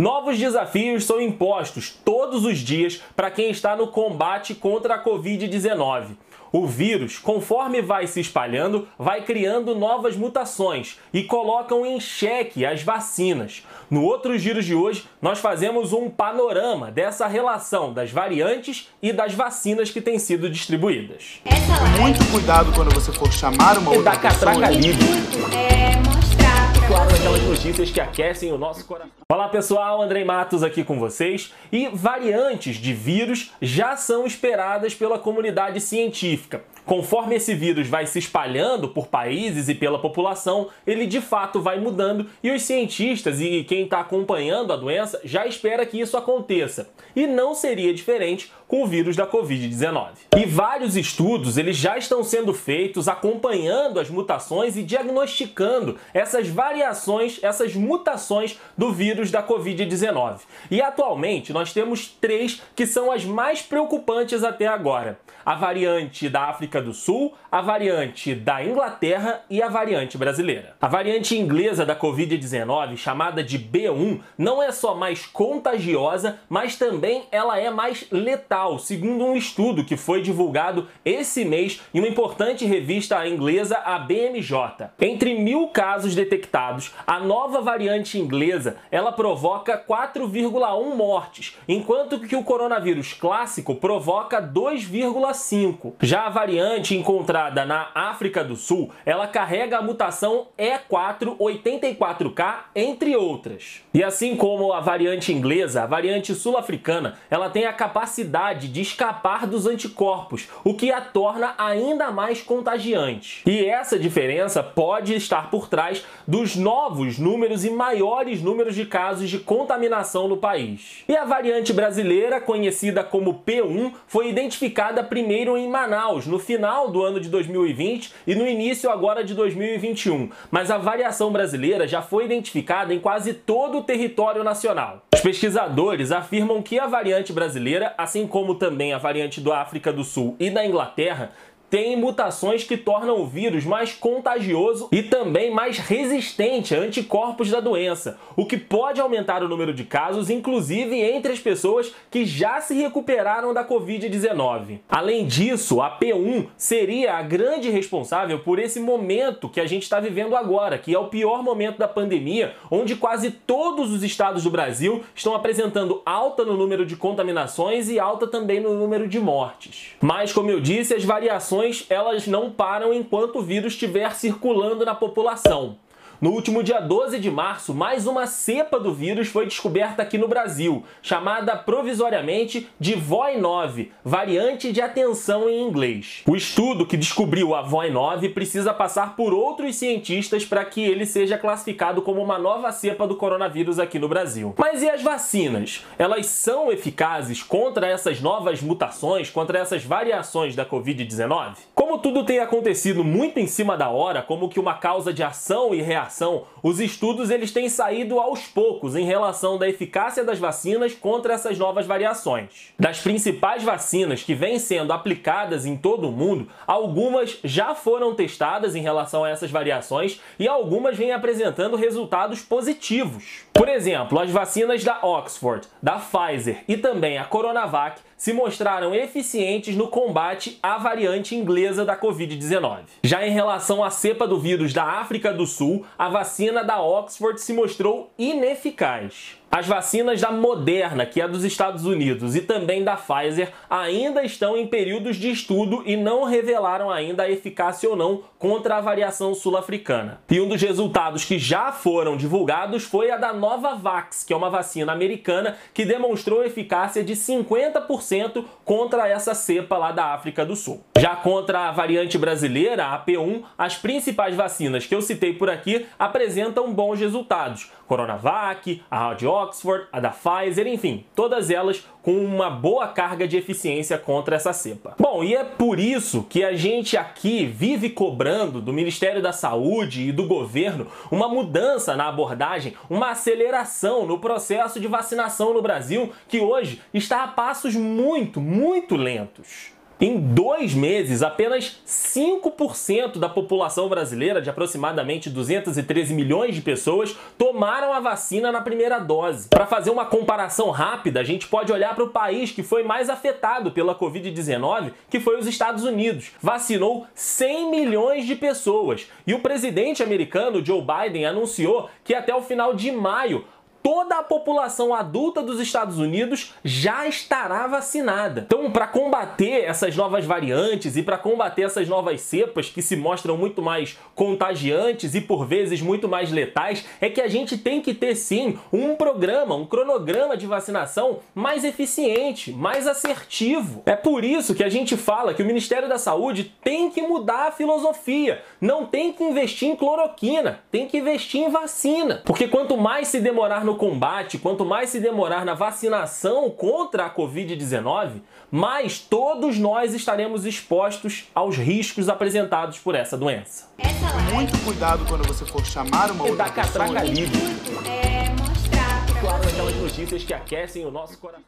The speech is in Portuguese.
Novos desafios são impostos todos os dias para quem está no combate contra a Covid-19. O vírus, conforme vai se espalhando, vai criando novas mutações e colocam em xeque as vacinas. No outro giro de hoje, nós fazemos um panorama dessa relação das variantes e das vacinas que têm sido distribuídas. Muito cuidado quando você for chamar uma outra da pessoa. catraca livre. é mostrar pra Claro, vocês. aquelas notícias que aquecem o nosso coração. Olá pessoal, Andrei Matos aqui com vocês. E variantes de vírus já são esperadas pela comunidade científica. Conforme esse vírus vai se espalhando por países e pela população, ele de fato vai mudando e os cientistas e quem está acompanhando a doença já espera que isso aconteça. E não seria diferente com o vírus da Covid-19. E vários estudos eles já estão sendo feitos acompanhando as mutações e diagnosticando essas variações, essas mutações do vírus da Covid-19. E atualmente nós temos três que são as mais preocupantes até agora: a variante da África do Sul, a variante da Inglaterra e a variante brasileira. A variante inglesa da Covid-19, chamada de B1, não é só mais contagiosa, mas também ela é mais letal, segundo um estudo que foi divulgado esse mês em uma importante revista inglesa, a BMJ. Entre mil casos detectados, a nova variante inglesa ela provoca 4,1 mortes, enquanto que o coronavírus clássico provoca 2,5. Já a variante encontrada na África do Sul, ela carrega a mutação E484K, entre outras. E assim como a variante inglesa, a variante sul-africana, ela tem a capacidade de escapar dos anticorpos, o que a torna ainda mais contagiante. E essa diferença pode estar por trás dos novos números e maiores números de casos de contaminação no país. E a variante brasileira, conhecida como P1, foi identificada primeiro em Manaus, no final do ano de 2020 e no início agora de 2021. Mas a variação brasileira já foi identificada em quase todo o território nacional. Os pesquisadores afirmam que a variante brasileira, assim como também a variante da África do Sul e da Inglaterra, tem mutações que tornam o vírus mais contagioso e também mais resistente a anticorpos da doença, o que pode aumentar o número de casos, inclusive entre as pessoas que já se recuperaram da Covid-19. Além disso, a P1 seria a grande responsável por esse momento que a gente está vivendo agora, que é o pior momento da pandemia, onde quase todos os estados do Brasil estão apresentando alta no número de contaminações e alta também no número de mortes. Mas, como eu disse, as variações elas não param enquanto o vírus estiver circulando na população. No último dia 12 de março, mais uma cepa do vírus foi descoberta aqui no Brasil, chamada provisoriamente de VOI9, variante de atenção em inglês. O estudo que descobriu a VOI9 precisa passar por outros cientistas para que ele seja classificado como uma nova cepa do coronavírus aqui no Brasil. Mas e as vacinas? Elas são eficazes contra essas novas mutações, contra essas variações da Covid-19? Como tudo tem acontecido muito em cima da hora, como que uma causa de ação e reação os estudos eles têm saído aos poucos em relação da eficácia das vacinas contra essas novas variações. Das principais vacinas que vêm sendo aplicadas em todo o mundo, algumas já foram testadas em relação a essas variações e algumas vêm apresentando resultados positivos. Por exemplo, as vacinas da Oxford, da Pfizer e também a Coronavac se mostraram eficientes no combate à variante inglesa da Covid-19. Já em relação à cepa do vírus da África do Sul, a vacina da Oxford se mostrou ineficaz. As vacinas da Moderna, que é dos Estados Unidos, e também da Pfizer ainda estão em períodos de estudo e não revelaram ainda a eficácia ou não contra a variação sul-africana. E um dos resultados que já foram divulgados foi a da Novavax, que é uma vacina americana que demonstrou eficácia de 50% contra essa cepa lá da África do Sul. Já contra a variante brasileira, a P1, as principais vacinas que eu citei por aqui apresentam bons resultados. Coronavac, a de Oxford, a da Pfizer, enfim, todas elas com uma boa carga de eficiência contra essa cepa. Bom, e é por isso que a gente aqui vive cobrando do Ministério da Saúde e do governo uma mudança na abordagem, uma aceleração no processo de vacinação no Brasil, que hoje está a passos muito, muito lentos. Em dois meses, apenas 5% da população brasileira, de aproximadamente 213 milhões de pessoas, tomaram a vacina na primeira dose. Para fazer uma comparação rápida, a gente pode olhar para o país que foi mais afetado pela Covid-19, que foi os Estados Unidos. Vacinou 100 milhões de pessoas. E o presidente americano Joe Biden anunciou que até o final de maio toda a população adulta dos Estados Unidos já estará vacinada. Então, para combater essas novas variantes e para combater essas novas cepas que se mostram muito mais contagiantes e por vezes muito mais letais, é que a gente tem que ter sim um programa, um cronograma de vacinação mais eficiente, mais assertivo. É por isso que a gente fala que o Ministério da Saúde tem que mudar a filosofia. Não tem que investir em cloroquina, tem que investir em vacina. Porque quanto mais se demorar no combate, quanto mais se demorar na vacinação contra a Covid-19, mais todos nós estaremos expostos aos riscos apresentados por essa doença. Essa live Muito cuidado quando você for chamar uma E outra da catraca pessoa. livre. é mostrar pra Claro, aquelas notícias que aquecem o nosso coração.